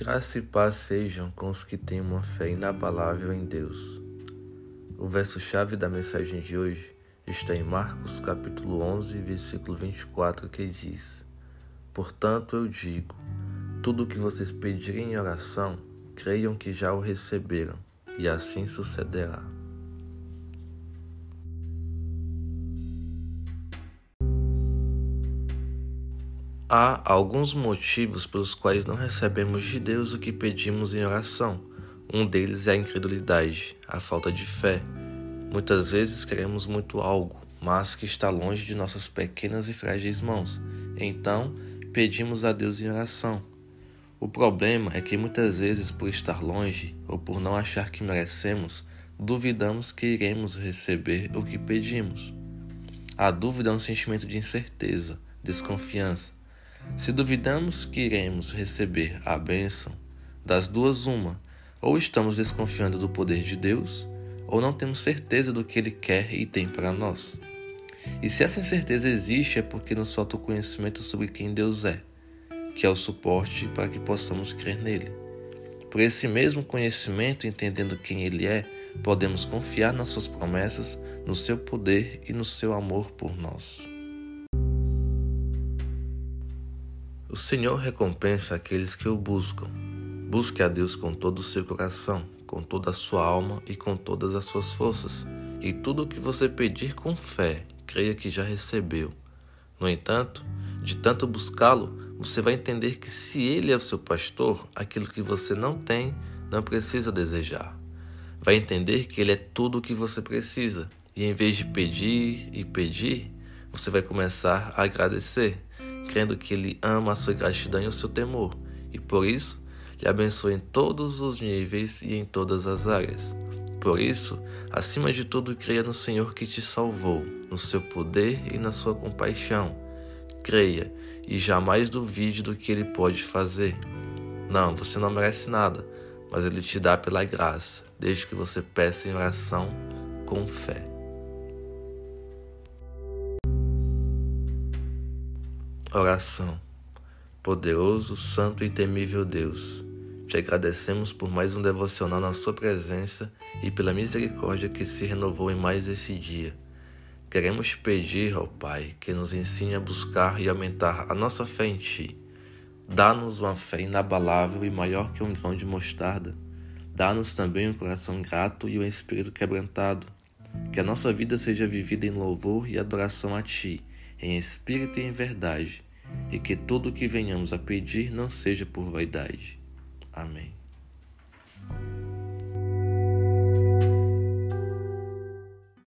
Graça e paz sejam com os que têm uma fé inabalável em Deus. O verso-chave da mensagem de hoje está em Marcos capítulo 11, versículo 24, que diz: Portanto eu digo, tudo o que vocês pedirem em oração, creiam que já o receberam, e assim sucederá. Há alguns motivos pelos quais não recebemos de Deus o que pedimos em oração. Um deles é a incredulidade, a falta de fé. Muitas vezes queremos muito algo, mas que está longe de nossas pequenas e frágeis mãos. Então, pedimos a Deus em oração. O problema é que muitas vezes, por estar longe ou por não achar que merecemos, duvidamos que iremos receber o que pedimos. A dúvida é um sentimento de incerteza, desconfiança se duvidamos que iremos receber a bênção, das duas, uma, ou estamos desconfiando do poder de Deus, ou não temos certeza do que Ele quer e tem para nós. E se essa incerteza existe, é porque nos falta o conhecimento sobre quem Deus é, que é o suporte para que possamos crer nele. Por esse mesmo conhecimento, entendendo quem Ele é, podemos confiar nas Suas promessas, no seu poder e no seu amor por nós. O Senhor recompensa aqueles que o buscam. Busque a Deus com todo o seu coração, com toda a sua alma e com todas as suas forças. E tudo o que você pedir com fé, creia que já recebeu. No entanto, de tanto buscá-lo, você vai entender que se ele é o seu pastor, aquilo que você não tem, não precisa desejar. Vai entender que ele é tudo o que você precisa. E em vez de pedir e pedir, você vai começar a agradecer crendo que Ele ama a sua gratidão e o seu temor, e por isso lhe abençoa em todos os níveis e em todas as áreas. Por isso, acima de tudo, creia no Senhor que te salvou, no seu poder e na sua compaixão. Creia e jamais duvide do que Ele pode fazer. Não, você não merece nada, mas Ele te dá pela graça, desde que você peça em oração com fé. Oração. Poderoso, Santo e Temível Deus, te agradecemos por mais um devocional na Sua presença e pela misericórdia que se renovou em mais esse dia. Queremos pedir, ó Pai, que nos ensine a buscar e aumentar a nossa fé em Ti. Dá-nos uma fé inabalável e maior que um grão de mostarda. Dá-nos também um coração grato e um espírito quebrantado. Que a nossa vida seja vivida em louvor e adoração a Ti em espírito e em verdade, e que tudo o que venhamos a pedir não seja por vaidade. Amém.